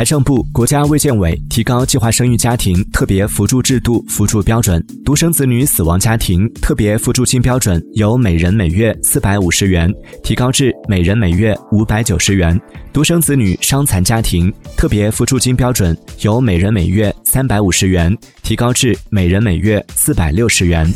财政部、国家卫健委提高计划生育家庭特别扶助制度扶助标准，独生子女死亡家庭特别扶助金标准由每人每月四百五十元提高至每人每月五百九十元；独生子女伤残家庭特别扶助金标准由每人每月三百五十元提高至每人每月四百六十元。